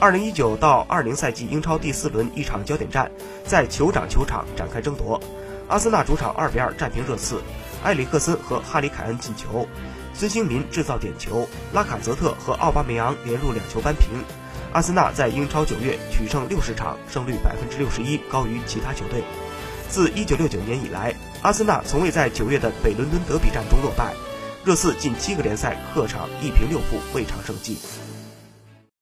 二零一九到二零赛季英超第四轮一场焦点战，在酋长球场展开争夺。阿森纳主场二比二战平热刺，埃里克森和哈里凯恩进球，孙兴民制造点球，拉卡泽特和奥巴梅扬连入两球扳平。阿森纳在英超九月取胜六十场，胜率百分之六十一，高于其他球队。自一九六九年以来，阿森纳从未在九月的北伦敦德比战中落败。热刺近七个联赛客场一平六负，未尝胜绩。